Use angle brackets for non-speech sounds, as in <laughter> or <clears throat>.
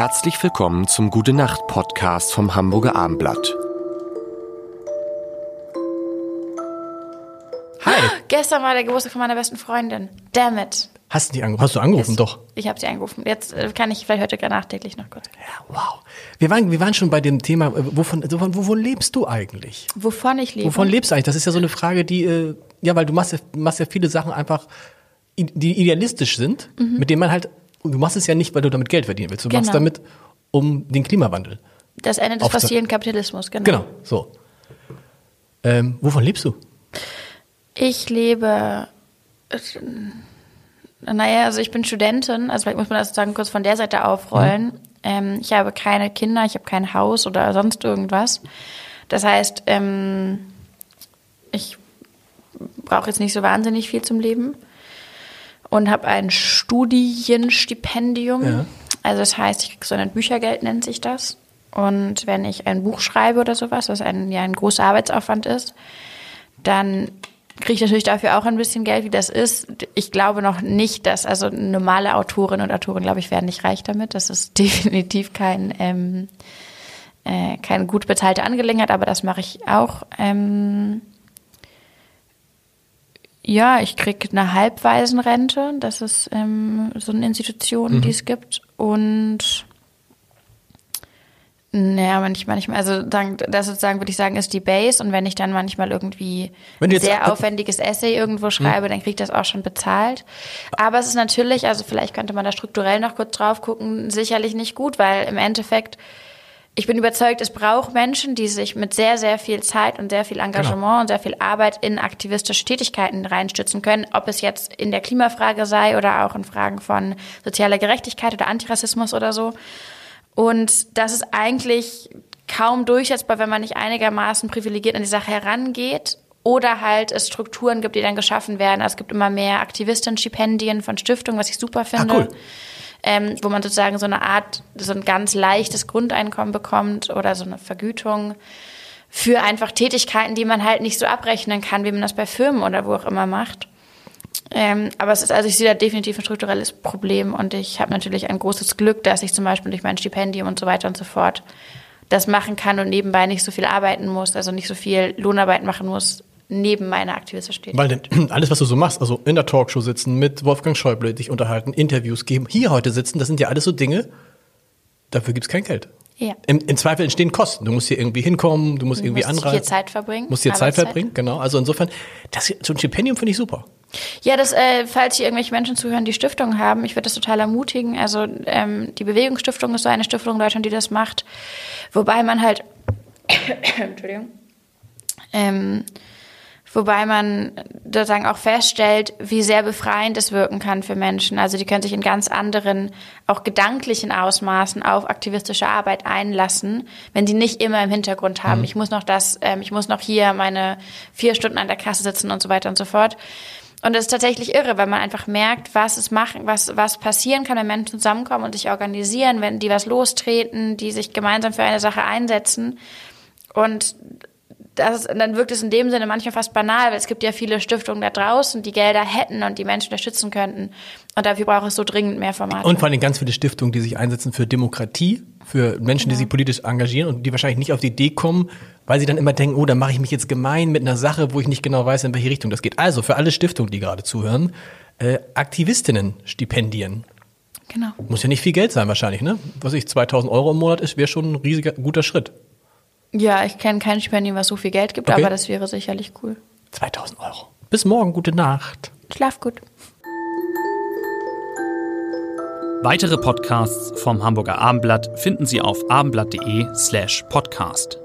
Herzlich willkommen zum Gute Nacht Podcast vom Hamburger Armblatt. Hi. Gestern war der Geburtstag von meiner besten Freundin. Damn it. Hast du, die angerufen? Hast du angerufen? Yes. Doch. Ich habe sie angerufen. Jetzt äh, kann ich vielleicht heute gerade nachträglich noch kurz. Ja, wow. Wir waren, wir waren schon bei dem Thema, äh, wovon, wovon, wovon lebst du eigentlich? Wovon ich lebe. Wovon lebst du eigentlich? Das ist ja so eine Frage, die, äh, ja, weil du machst ja, machst ja viele Sachen einfach, die idealistisch sind, mit denen man halt, du machst es ja nicht, weil du damit Geld verdienen willst. Du machst Genau. damit um den Klimawandel. Das Ende des fossilen Kapitalismus, genau. Genau, so. Ähm, wovon lebst du? Ich lebe. Naja, also ich bin Studentin, also vielleicht muss man das sozusagen kurz von der Seite aufrollen. Mhm. Ähm, ich habe keine Kinder, ich habe kein Haus oder sonst irgendwas. Das heißt, ähm, ich brauche jetzt nicht so wahnsinnig viel zum Leben und habe ein Studienstipendium. Ja. Also das heißt, ich kriege so ein Büchergeld, nennt sich das. Und wenn ich ein Buch schreibe oder sowas, was ein, ja ein großer Arbeitsaufwand ist, dann kriege ich natürlich dafür auch ein bisschen Geld, wie das ist. Ich glaube noch nicht, dass, also normale Autorinnen und Autoren, glaube ich, werden nicht reich damit. Das ist <laughs> definitiv kein, ähm, äh, keine gut bezahlte Angelegenheit, aber das mache ich auch. Ähm, ja, ich kriege eine Halbwaisenrente. Das ist ähm, so eine Institution, die es gibt. Und naja, manchmal, manchmal, also sagen, das sozusagen würde ich sagen, ist die Base. Und wenn ich dann manchmal irgendwie ein sehr aufwendiges Essay irgendwo Hm. schreibe, dann kriege ich das auch schon bezahlt. Aber es ist natürlich, also vielleicht könnte man da strukturell noch kurz drauf gucken, sicherlich nicht gut, weil im Endeffekt, ich bin überzeugt, es braucht Menschen, die sich mit sehr, sehr viel Zeit und sehr viel Engagement Genau. und sehr viel Arbeit in aktivistische Tätigkeiten reinstützen können, ob es jetzt in der Klimafrage sei oder auch in Fragen von sozialer Gerechtigkeit oder Antirassismus oder so. Und das ist eigentlich kaum durchsetzbar, wenn man nicht einigermaßen privilegiert an die Sache herangeht. Oder halt es Strukturen gibt, die dann geschaffen werden. Also es gibt immer mehr Aktivistenstipendien von Stiftungen, was ich super finde. cool. Ähm, wo man sozusagen so eine Art, so ein ganz leichtes Grundeinkommen bekommt oder so eine Vergütung für einfach Tätigkeiten, die man halt nicht so abrechnen kann, wie man das bei Firmen oder wo auch immer macht. Ähm, aber es ist, also ich sehe da definitiv ein strukturelles Problem und ich habe natürlich ein großes Glück, dass ich zum Beispiel durch mein Stipendium und so weiter und so fort das machen kann und nebenbei nicht so viel arbeiten muss, also nicht so viel Lohnarbeit machen muss, neben meiner aktivistischen Tätigkeit. Weil denn <clears throat> alles, was du so machst, also in der Talkshow sitzen, mit Wolfgang Schäuble dich unterhalten, Interviews geben, hier heute sitzen, das sind ja alles so Dinge, dafür gibt's kein Geld. Ja. Im, Im Zweifel entstehen Kosten. Du musst hier irgendwie hinkommen, du musst irgendwie musst anreisen. hier Zeit verbringen, Musst hier Zeit verbringen, genau. Also insofern, das, so ein Stipendium finde ich super. Ja, das, äh, falls hier irgendwelche Menschen zuhören, die Stiftungen haben, ich würde das total ermutigen. Also ähm, die Bewegungsstiftung ist so eine Stiftung in Deutschland, die das macht. Wobei man halt, <coughs> Entschuldigung, ähm, wobei man sozusagen auch feststellt, wie sehr befreiend es wirken kann für Menschen. Also die können sich in ganz anderen, auch gedanklichen Ausmaßen auf aktivistische Arbeit einlassen, wenn sie nicht immer im Hintergrund haben. Ich muss noch das, ähm, ich muss noch hier meine vier Stunden an der Kasse sitzen und so weiter und so fort. Und das ist tatsächlich irre, weil man einfach merkt, was es machen, was, was passieren kann, wenn Menschen zusammenkommen und sich organisieren, wenn die was lostreten, die sich gemeinsam für eine Sache einsetzen. Und das dann wirkt es in dem Sinne manchmal fast banal, weil es gibt ja viele Stiftungen da draußen, die Gelder hätten und die Menschen unterstützen könnten. Und dafür braucht es so dringend mehr Formate. Und vor allem ganz viele Stiftungen, die sich einsetzen für Demokratie, für Menschen, die sich politisch engagieren und die wahrscheinlich nicht auf die Idee kommen, weil sie dann immer denken, oh, da mache ich mich jetzt gemein mit einer Sache, wo ich nicht genau weiß, in welche Richtung das geht. Also für alle Stiftungen, die gerade zuhören, äh, Aktivistinnen-Stipendien. genau. Muss ja nicht viel Geld sein wahrscheinlich, ne? Was ich 2000 Euro im Monat ist, wäre schon ein riesiger, guter Schritt. Ja, ich kenne kein Stipendium, was so viel Geld gibt, Okay. aber das wäre sicherlich cool. 2000 Euro. Bis morgen, gute Nacht. Schlaf gut. Weitere Podcasts vom Hamburger Abendblatt finden Sie auf abendblatt.de slash podcast.